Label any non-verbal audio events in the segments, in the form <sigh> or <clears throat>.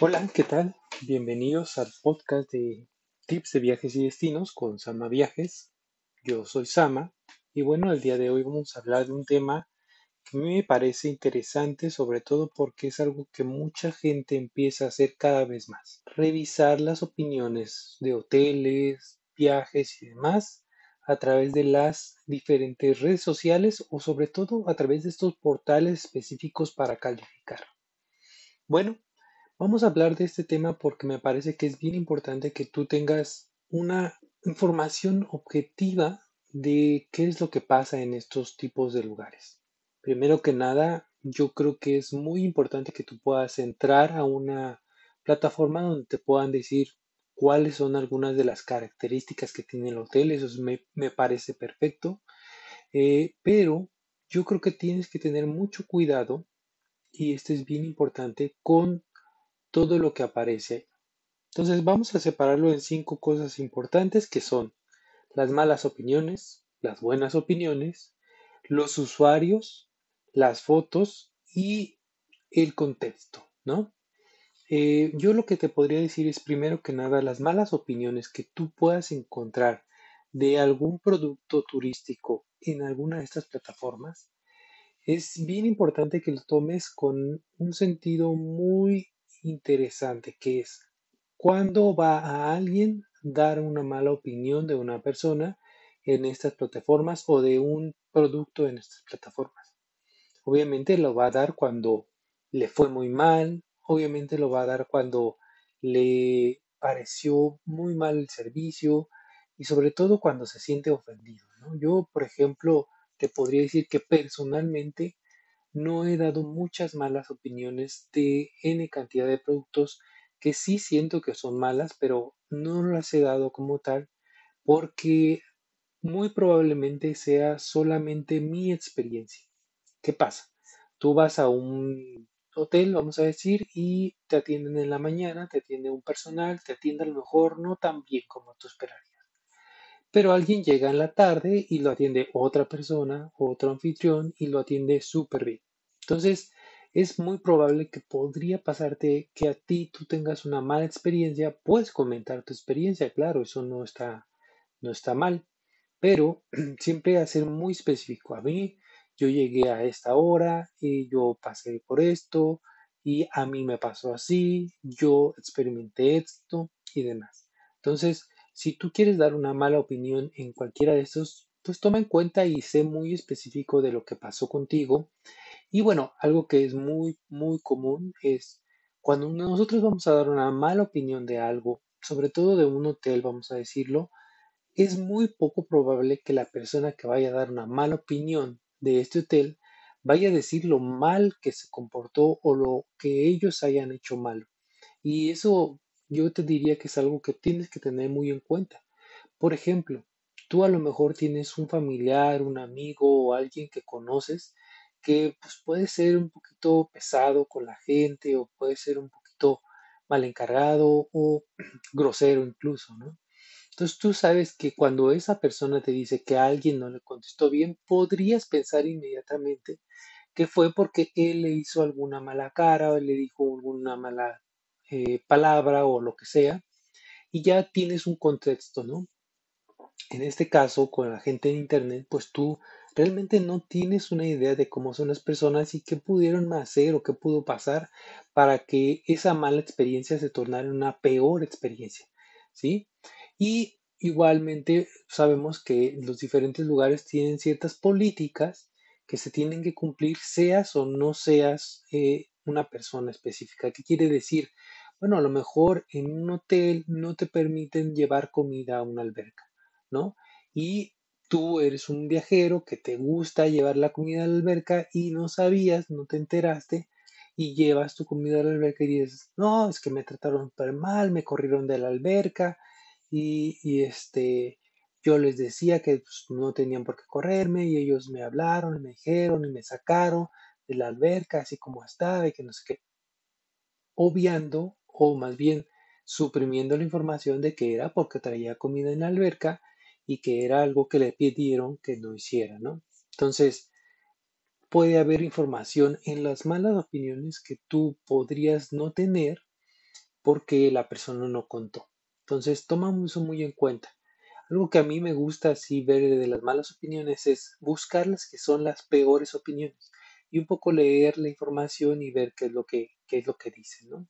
Hola, ¿qué tal? Bienvenidos al podcast de Tips de Viajes y Destinos con Sama Viajes. Yo soy Sama y bueno, el día de hoy vamos a hablar de un tema que me parece interesante, sobre todo porque es algo que mucha gente empieza a hacer cada vez más. Revisar las opiniones de hoteles, viajes y demás a través de las diferentes redes sociales o sobre todo a través de estos portales específicos para calificar. Bueno, Vamos a hablar de este tema porque me parece que es bien importante que tú tengas una información objetiva de qué es lo que pasa en estos tipos de lugares. Primero que nada, yo creo que es muy importante que tú puedas entrar a una plataforma donde te puedan decir cuáles son algunas de las características que tiene el hotel. Eso me, parece perfecto. Eh, pero yo creo que tienes que tener mucho cuidado, y esto es bien importante, con todo lo que aparece. Entonces vamos a separarlo en cinco cosas importantes que son las malas opiniones, las buenas opiniones, los usuarios, las fotos y el contexto, ¿no? Eh, yo lo que te podría decir es primero que nada las malas opiniones que tú puedas encontrar de algún producto turístico en alguna de estas plataformas, es bien importante que lo tomes con un sentido muy interesante que es cuando va a alguien dar una mala opinión de una persona en estas plataformas o de un producto en estas plataformas. Obviamente lo va a dar cuando le fue muy mal, obviamente lo va a dar cuando le pareció muy mal el servicio y sobre todo cuando se siente ofendido. Yo, por ejemplo, te podría decir que personalmente no he dado muchas malas opiniones de N cantidad de productos que sí siento que son malas, pero no las he dado como tal porque muy probablemente sea solamente mi experiencia. ¿Qué pasa? Tú vas a un hotel, vamos a decir, y te atienden en la mañana, te atiende un personal, te atiende a lo mejor no tan bien como tú esperarías. Pero alguien llega en la tarde y lo atiende otra persona, otro anfitrión y lo atiende súper bien. Entonces, es muy probable que podría pasarte que a ti tú tengas una mala experiencia. Puedes comentar tu experiencia, claro, eso no está, no está mal, pero <clears throat> siempre a ser muy específico. A mí, yo llegué a esta hora y yo pasé por esto y a mí me pasó así, yo experimenté esto y demás. Entonces, si tú quieres dar una mala opinión en cualquiera de estos, pues toma en cuenta y sé muy específico de lo que pasó contigo. Y bueno, algo que es muy, muy común es cuando nosotros vamos a dar una mala opinión de algo, sobre todo de un hotel, vamos a decirlo, es muy poco probable que la persona que vaya a dar una mala opinión de este hotel vaya a decir lo mal que se comportó o lo que ellos hayan hecho mal. Y eso yo te diría que es algo que tienes que tener muy en cuenta. Por ejemplo, tú a lo mejor tienes un familiar, un amigo o alguien que conoces que pues, puede ser un poquito pesado con la gente o puede ser un poquito mal encargado o <clears throat> grosero incluso, ¿no? Entonces tú sabes que cuando esa persona te dice que alguien no le contestó bien, podrías pensar inmediatamente que fue porque él le hizo alguna mala cara o le dijo alguna mala eh, palabra o lo que sea, y ya tienes un contexto, ¿no? En este caso, con la gente en Internet, pues tú realmente no tienes una idea de cómo son las personas y qué pudieron hacer o qué pudo pasar para que esa mala experiencia se tornara una peor experiencia, ¿sí? Y igualmente sabemos que los diferentes lugares tienen ciertas políticas que se tienen que cumplir, seas o no seas eh, una persona específica. ¿Qué quiere decir? Bueno, a lo mejor en un hotel no te permiten llevar comida a una alberca, ¿no? Y tú eres un viajero que te gusta llevar la comida a la alberca y no sabías, no te enteraste y llevas tu comida a la alberca y dices, no, es que me trataron súper mal, me corrieron de la alberca y, este, yo les decía que pues, no tenían por qué correrme y ellos me hablaron y me dijeron y me sacaron de la alberca así como estaba y que no sé qué, obviando o más bien suprimiendo la información de que era porque traía comida en la alberca y que era algo que le pidieron que no hiciera, ¿no? Entonces, puede haber información en las malas opiniones que tú podrías no tener porque la persona no contó. Entonces, tomamos eso muy en cuenta. Algo que a mí me gusta así ver de las malas opiniones es buscar las que son las peores opiniones y un poco leer la información y ver qué es lo que, qué es lo que dicen, ¿no?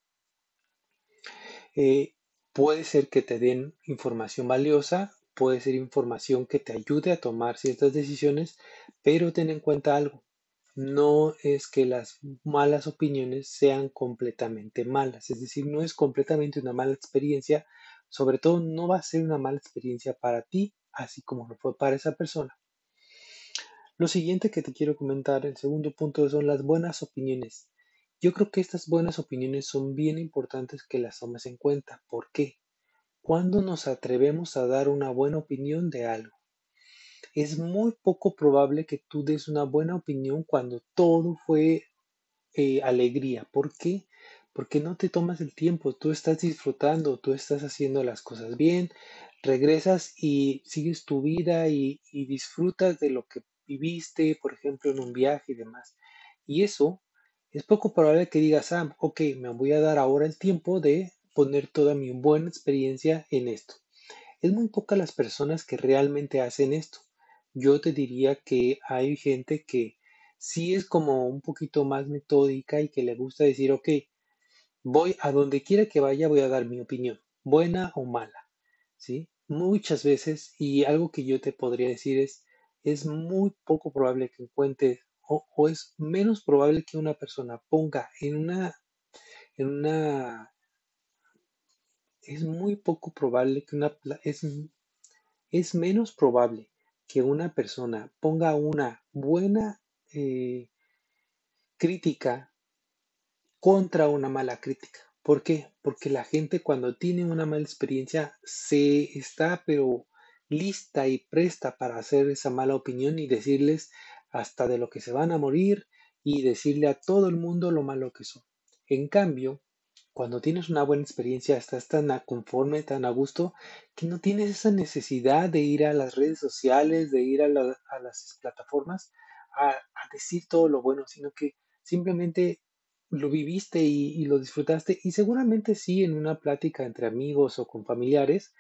Eh, puede ser que te den información valiosa, puede ser información que te ayude a tomar ciertas decisiones, pero ten en cuenta algo. No es que las malas opiniones sean completamente malas, es decir, no es completamente una mala experiencia, sobre todo no va a ser una mala experiencia para ti, así como lo fue para esa persona. Lo siguiente que te quiero comentar, el segundo punto, son las buenas opiniones. Yo creo que estas buenas opiniones son bien importantes que las tomes en cuenta. ¿Por qué? Cuando nos atrevemos a dar una buena opinión de algo? Es muy poco probable que tú des una buena opinión cuando todo fue eh, alegría. ¿Por qué? Porque no te tomas el tiempo, tú estás disfrutando, tú estás haciendo las cosas bien, regresas y sigues tu vida y, y disfrutas de lo que viviste, por ejemplo, en un viaje y demás. Y eso es poco probable que digas, ah, ok, me voy a dar ahora el tiempo de poner toda mi buena experiencia en esto. Es muy pocas las personas que realmente hacen esto. Yo te diría que hay gente que sí es como un poquito más metódica y que le gusta decir, ok, voy a donde quiera que vaya, voy a dar mi opinión, buena o mala, ¿sí? Muchas veces, y algo que yo te podría decir es, es muy poco probable que encuentres o, es menos probable que una persona ponga en una, en una, es muy poco probable que una, es, es menos probable que una persona ponga una buena eh, crítica contra una mala crítica. ¿Por qué? Porque la gente cuando tiene una mala experiencia se está pero lista y presta para hacer esa mala opinión y decirles hasta de lo que se van a morir y decirle a todo el mundo lo malo que son. En cambio, cuando tienes una buena experiencia, estás tan conforme, tan a gusto, que no tienes esa necesidad de ir a las redes sociales, de ir a, las plataformas a, decir todo lo bueno, sino que simplemente lo viviste y, y, lo disfrutaste y seguramente sí en una plática entre amigos o con familiares,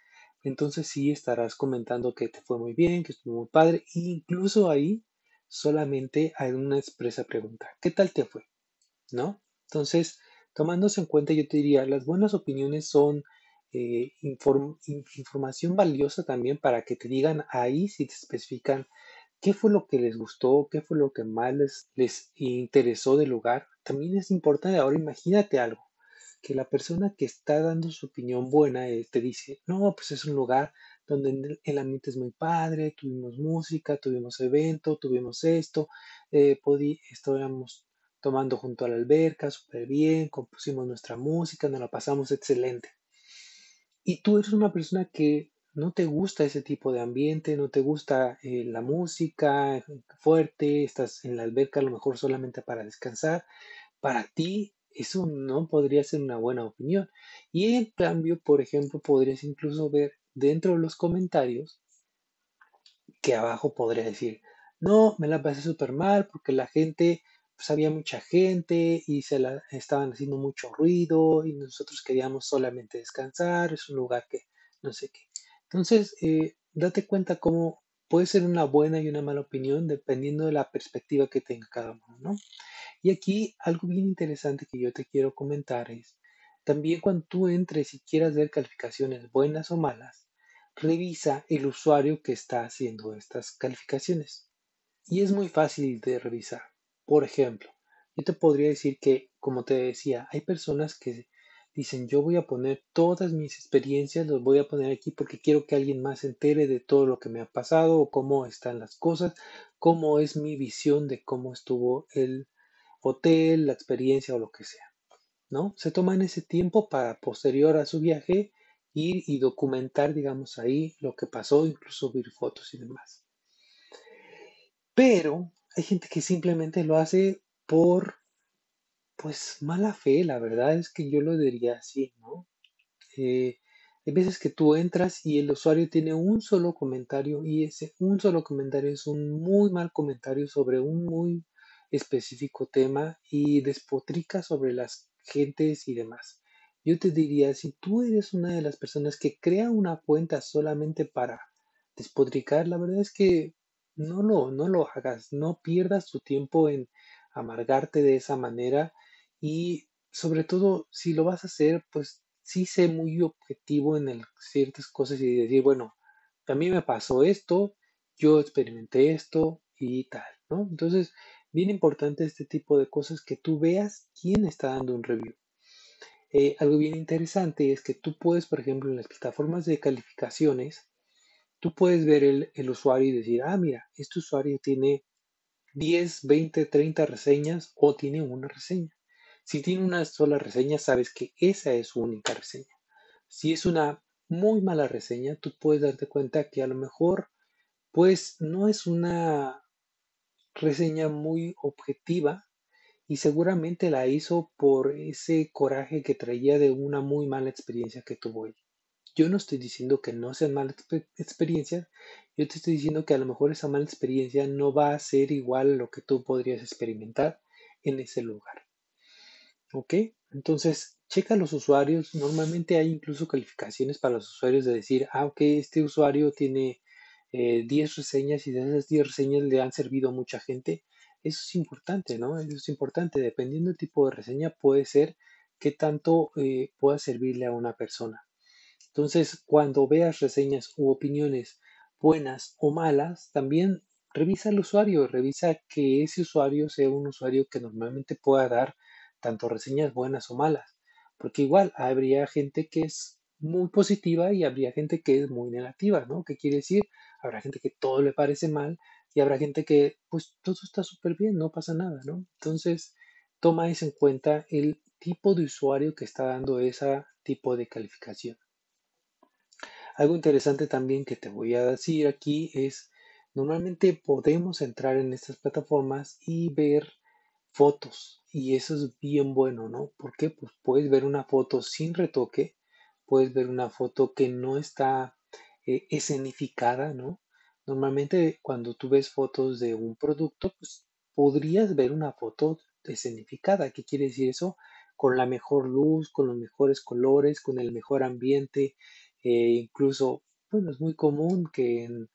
entonces sí estarás comentando que te fue muy bien, que estuvo muy padre, e incluso ahí solamente hay una expresa pregunta. ¿Qué tal te fue? ¿No? Entonces, tomándose en cuenta, yo te diría, las buenas opiniones son eh, información valiosa también para que te digan ahí si te especifican qué fue lo que les gustó, qué fue lo que más les, les interesó del lugar. También es importante, ahora imagínate algo, que la persona que está dando su opinión buena eh, te dice, no, pues es un lugar donde el ambiente es muy padre, tuvimos música, tuvimos evento, tuvimos esto, eh, estábamos tomando junto a la alberca súper bien, compusimos nuestra música, nos la pasamos excelente. Y tú eres una persona que no te gusta ese tipo de ambiente, no te gusta eh, la música fuerte, estás en la alberca a lo mejor solamente para descansar, para ti eso no podría ser una buena opinión. Y en cambio, por ejemplo, podrías incluso ver dentro de los comentarios que abajo podría decir, no, me la pasé súper mal porque la gente, pues había mucha gente y se la estaban haciendo mucho ruido y nosotros queríamos solamente descansar, es un lugar que no sé qué. Entonces, eh, date cuenta cómo puede ser una buena y una mala opinión dependiendo de la perspectiva que tenga cada uno, ¿no? Y aquí algo bien interesante que yo te quiero comentar es, también cuando tú entres y quieras ver calificaciones buenas o malas, revisa el usuario que está haciendo estas calificaciones. Y es muy fácil de revisar. Por ejemplo, yo te podría decir que, como te decía, hay personas que dicen yo voy a poner todas mis experiencias, los voy a poner aquí porque quiero que alguien más se entere de todo lo que me ha pasado o cómo están las cosas, cómo es mi visión de cómo estuvo el hotel, la experiencia o lo que sea. ¿no? Se toman ese tiempo para posterior a su viaje ir y documentar, digamos, ahí lo que pasó, incluso subir fotos y demás. Pero hay gente que simplemente lo hace por, pues, mala fe, la verdad es que yo lo diría así, ¿no? Eh, hay veces que tú entras y el usuario tiene un solo comentario y ese un solo comentario es un muy mal comentario sobre un muy específico tema y despotrica sobre las gentes y demás. Yo te diría, si tú eres una de las personas que crea una cuenta solamente para despotricar, la verdad es que no lo, no lo hagas, no pierdas tu tiempo en amargarte de esa manera y sobre todo si lo vas a hacer, pues sí sé muy objetivo en ciertas cosas y decir, bueno, a mí me pasó esto, yo experimenté esto y tal, ¿no? Entonces, bien importante este tipo de cosas que tú veas quién está dando un review. Eh, algo bien interesante es que tú puedes, por ejemplo, en las plataformas de calificaciones, tú puedes ver el, el usuario y decir, ah, mira, este usuario tiene 10, 20, 30 reseñas o tiene una reseña. Si tiene una sola reseña, sabes que esa es su única reseña. Si es una muy mala reseña, tú puedes darte cuenta que a lo mejor, pues no es una reseña muy objetiva y seguramente la hizo por ese coraje que traía de una muy mala experiencia que tuvo él. Yo no estoy diciendo que no sean malas expe- experiencias, yo te estoy diciendo que a lo mejor esa mala experiencia no va a ser igual a lo que tú podrías experimentar en ese lugar. ¿Ok? Entonces, checa los usuarios. Normalmente hay incluso calificaciones para los usuarios de decir, ah, ok, este usuario tiene eh, 10 reseñas y de esas 10 reseñas le han servido a mucha gente. Eso es importante, ¿no? Eso es importante. Dependiendo del tipo de reseña, puede ser que tanto eh, pueda servirle a una persona. Entonces, cuando veas reseñas u opiniones buenas o malas, también revisa al usuario, revisa que ese usuario sea un usuario que normalmente pueda dar tanto reseñas buenas o malas, porque igual habría gente que es muy positiva y habría gente que es muy negativa, ¿no? ¿Qué quiere decir? Habrá gente que todo le parece mal y habrá gente que pues todo está súper bien, no pasa nada, ¿no? Entonces, toma eso en cuenta el tipo de usuario que está dando ese tipo de calificación. Algo interesante también que te voy a decir aquí es, normalmente podemos entrar en estas plataformas y ver fotos y eso es bien bueno, ¿no? Porque pues puedes ver una foto sin retoque, puedes ver una foto que no está eh, escenificada, ¿no? Normalmente cuando tú ves fotos de un producto, pues podrías ver una foto escenificada. ¿Qué quiere decir eso? Con la mejor luz, con los mejores colores, con el mejor ambiente, eh, incluso, bueno, es muy común que en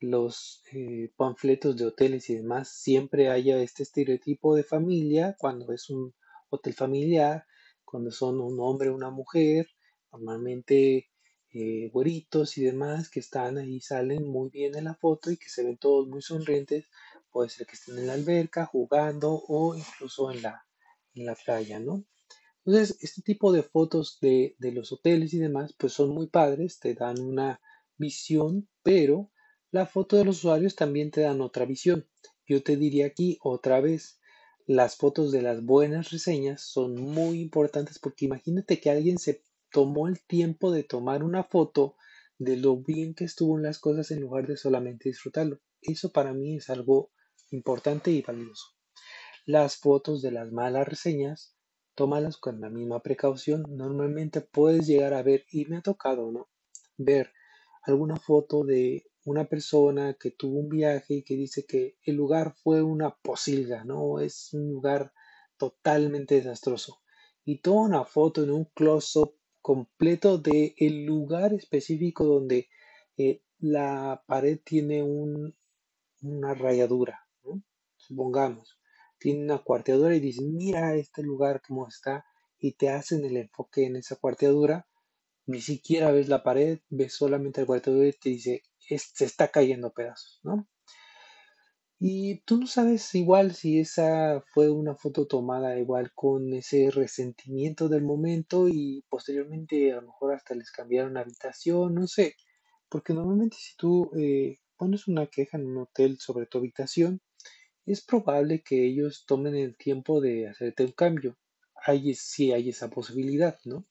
los eh, panfletos de hoteles y demás siempre haya este estereotipo de familia cuando es un hotel familiar, cuando son un hombre o una mujer, normalmente eh, güeritos y demás que están ahí, salen muy bien en la foto y que se ven todos muy sonrientes. Puede ser que estén en la alberca jugando o incluso en la, en la playa, ¿no? Entonces, este tipo de fotos de, de los hoteles y demás, pues son muy padres, te dan una visión, pero la foto de los usuarios también te dan otra visión. Yo te diría aquí otra vez, las fotos de las buenas reseñas son muy importantes porque imagínate que alguien se tomó el tiempo de tomar una foto de lo bien que estuvo en las cosas en lugar de solamente disfrutarlo. Eso para mí es algo importante y valioso. Las fotos de las malas reseñas, tómalas con la misma precaución. Normalmente puedes llegar a ver, y me ha tocado, ¿no? Ver alguna foto de una persona que tuvo un viaje y que dice que el lugar fue una posilga, ¿no? Es un lugar totalmente desastroso. Y toma una foto en un close-up completo de el lugar específico donde eh, la pared tiene un- una rayadura, ¿no? Supongamos, tiene una cuarteadura y dicen, mira este lugar cómo está, y te hacen el enfoque en esa cuarteadura, ni siquiera ves la pared, ves solamente el cuarteadura y te dice, "Es- se está cayendo pedazos, ¿no? Y tú no sabes igual si esa fue una foto tomada igual con ese resentimiento del momento y posteriormente a lo mejor hasta les cambiaron la habitación, no sé, porque normalmente si tú eh, pones una queja en un hotel sobre tu habitación, es probable que ellos tomen el tiempo de hacerte un cambio. Hay, sí hay esa posibilidad, ¿no?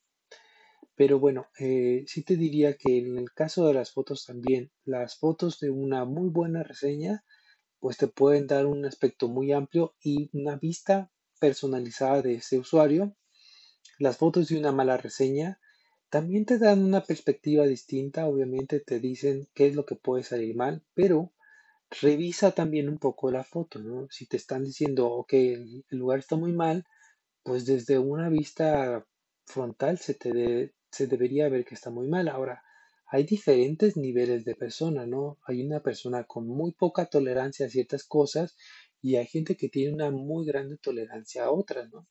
Pero bueno, eh, sí te diría que en el caso de las fotos también, las fotos de una muy buena reseña, pues te pueden dar un aspecto muy amplio y una vista personalizada de ese usuario. Las fotos de una mala reseña también te dan una perspectiva distinta, obviamente te dicen qué es lo que puede salir mal, pero revisa también un poco la foto, ¿no? Si te están diciendo, ok, el, lugar está muy mal, pues desde una vista frontal se te se debería ver que está muy mal. Ahora, hay diferentes niveles de persona, ¿no? Hay una persona con muy poca tolerancia a ciertas cosas y hay gente que tiene una muy grande tolerancia a otras, ¿no?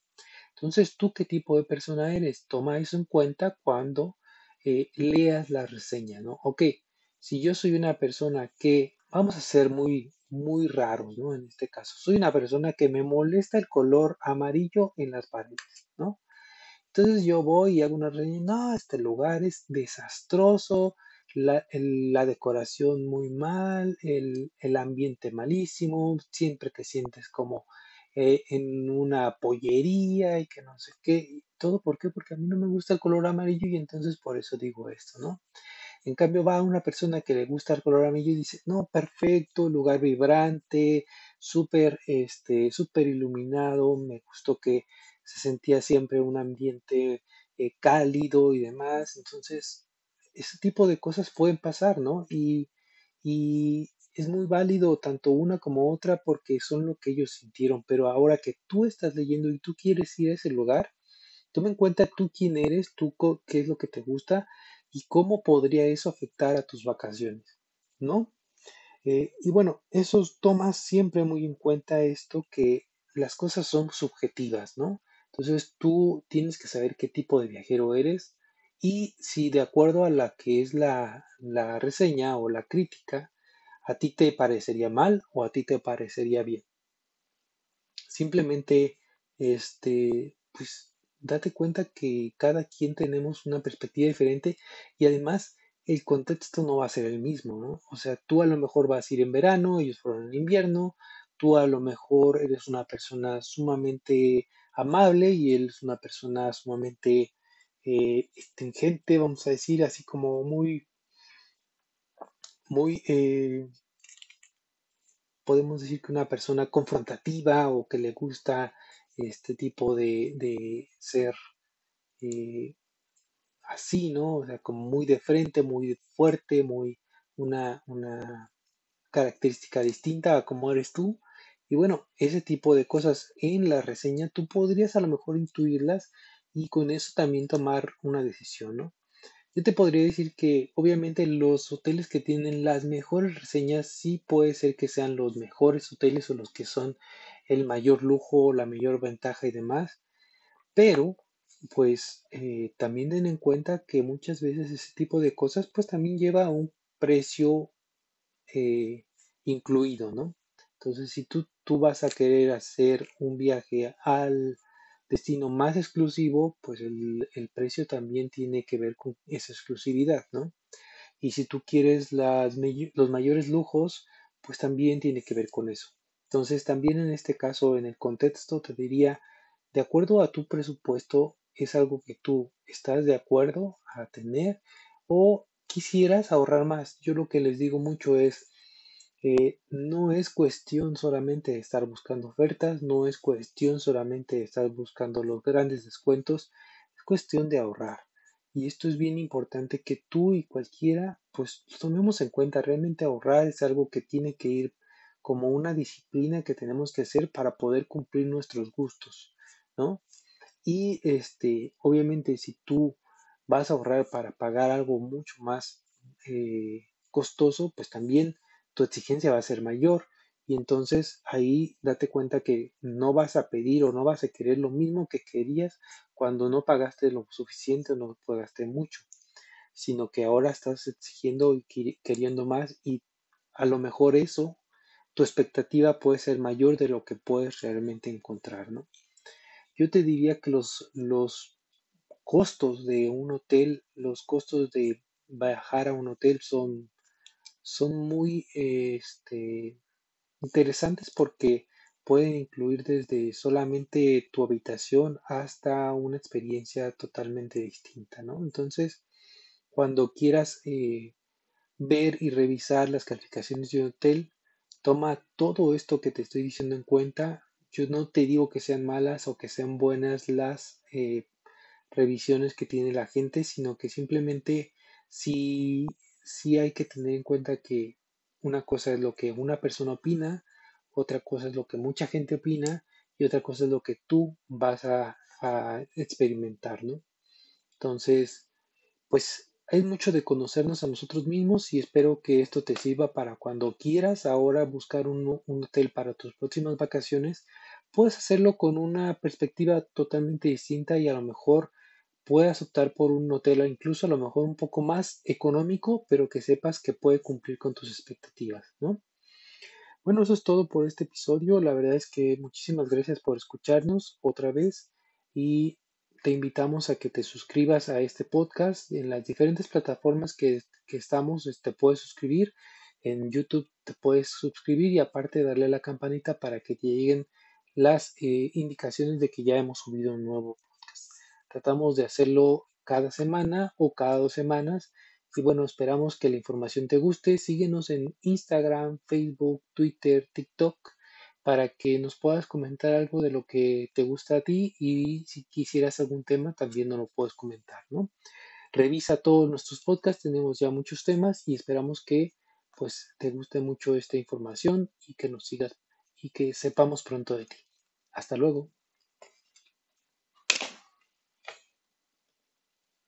Entonces, ¿tú qué tipo de persona eres? Toma eso en cuenta cuando eh, leas la reseña, ¿no? Ok, si yo soy una persona que, vamos a ser muy, muy raros, ¿no? En este caso, soy una persona que me molesta el color amarillo en las paredes. Entonces yo voy y hago una reseña, no, este lugar es desastroso, la, la decoración muy mal, el, el ambiente malísimo, siempre te sientes como eh, en una pollería y que no sé qué, todo, ¿por qué? Porque a mí no me gusta el color amarillo y entonces por eso digo esto, ¿no? En cambio, va una persona que le gusta el color amarillo y dice, no, perfecto, lugar vibrante, súper, este, súper iluminado, me gustó que se sentía siempre un ambiente eh, cálido y demás. Entonces, ese tipo de cosas pueden pasar, ¿no? Y, y es muy válido tanto una como otra porque son lo que ellos sintieron, pero ahora que tú estás leyendo y tú quieres ir a ese lugar, Toma en cuenta tú quién eres, tú qué es lo que te gusta y cómo podría eso afectar a tus vacaciones, ¿no? Eh, y bueno, eso tomas siempre muy en cuenta esto que las cosas son subjetivas, ¿no? Entonces tú tienes que saber qué tipo de viajero eres y si de acuerdo a la que es la, la reseña o la crítica, a ti te parecería mal o a ti te parecería bien. Simplemente, este, pues date cuenta que cada quien tenemos una perspectiva diferente y además el contexto no va a ser el mismo, ¿no? O sea, tú a lo mejor vas a ir en verano, ellos fueron en invierno, tú a lo mejor eres una persona sumamente amable y él es una persona sumamente eh, estringente, vamos a decir, así como muy, muy, eh, podemos decir que una persona confrontativa o que le gusta este tipo de, de ser eh, así, ¿no? O sea, como muy de frente, muy fuerte, muy una, una característica distinta a cómo eres tú. Y bueno, ese tipo de cosas en la reseña tú podrías a lo mejor intuirlas y con eso también tomar una decisión, ¿no? Yo te podría decir que obviamente los hoteles que tienen las mejores reseñas sí puede ser que sean los mejores hoteles o los que son el mayor lujo, la mayor ventaja y demás, pero pues eh, también den en cuenta que muchas veces ese tipo de cosas pues también lleva un precio eh, incluido, ¿no? Entonces, si tú, tú vas a querer hacer un viaje al destino más exclusivo, pues el, el precio también tiene que ver con esa exclusividad, ¿no? Y si tú quieres las, los mayores lujos, pues también tiene que ver con eso. Entonces, también en este caso, en el contexto, te diría, de acuerdo a tu presupuesto, es algo que tú estás de acuerdo a tener o quisieras ahorrar más. Yo lo que les digo mucho es, eh, no es cuestión solamente de estar buscando ofertas, no es cuestión solamente de estar buscando los grandes descuentos, es cuestión de ahorrar. Y esto es bien importante que tú y cualquiera, pues tomemos en cuenta, realmente ahorrar es algo que tiene que ir como una disciplina que tenemos que hacer para poder cumplir nuestros gustos, ¿no? Y este, obviamente, si tú vas a ahorrar para pagar algo mucho más eh, costoso, pues también tu exigencia va a ser mayor. Y entonces ahí date cuenta que no vas a pedir o no vas a querer lo mismo que querías cuando no pagaste lo suficiente o no pagaste mucho, sino que ahora estás exigiendo y queriendo más y a lo mejor eso, tu expectativa puede ser mayor de lo que puedes realmente encontrar, ¿no? Yo te diría que los, los costos de un hotel, los costos de viajar a un hotel son, son muy este, interesantes porque pueden incluir desde solamente tu habitación hasta una experiencia totalmente distinta, ¿no? Entonces, cuando quieras eh, ver y revisar las calificaciones de un hotel, toma todo esto que te estoy diciendo en cuenta. Yo no te digo que sean malas o que sean buenas las eh, revisiones que tiene la gente, sino que simplemente sí, sí hay que tener en cuenta que una cosa es lo que una persona opina, otra cosa es lo que mucha gente opina y otra cosa es lo que tú vas a, a experimentar, ¿no? Entonces, pues hay mucho de conocernos a nosotros mismos y espero que esto te sirva para cuando quieras ahora buscar un, un hotel para tus próximas vacaciones, puedes hacerlo con una perspectiva totalmente distinta y a lo mejor puedas optar por un hotel incluso a lo mejor un poco más económico, pero que sepas que puede cumplir con tus expectativas, ¿no? Bueno, eso es todo por este episodio. La verdad es que muchísimas gracias por escucharnos otra vez y te invitamos a que te suscribas a este podcast en las diferentes plataformas que, estamos. Te este, puedes suscribir. En YouTube te puedes suscribir y aparte darle a la campanita para que te lleguen las eh, indicaciones de que ya hemos subido un nuevo podcast. Tratamos de hacerlo cada semana o cada dos semanas y bueno, esperamos que la información te guste. Síguenos en Instagram, Facebook, Twitter, TikTok para que nos puedas comentar algo de lo que te gusta a ti y si quisieras algún tema también nos lo puedes comentar, ¿no? Revisa todos nuestros podcasts, tenemos ya muchos temas y esperamos que pues te guste mucho esta información y que nos sigas y que sepamos pronto de ti. Hasta luego.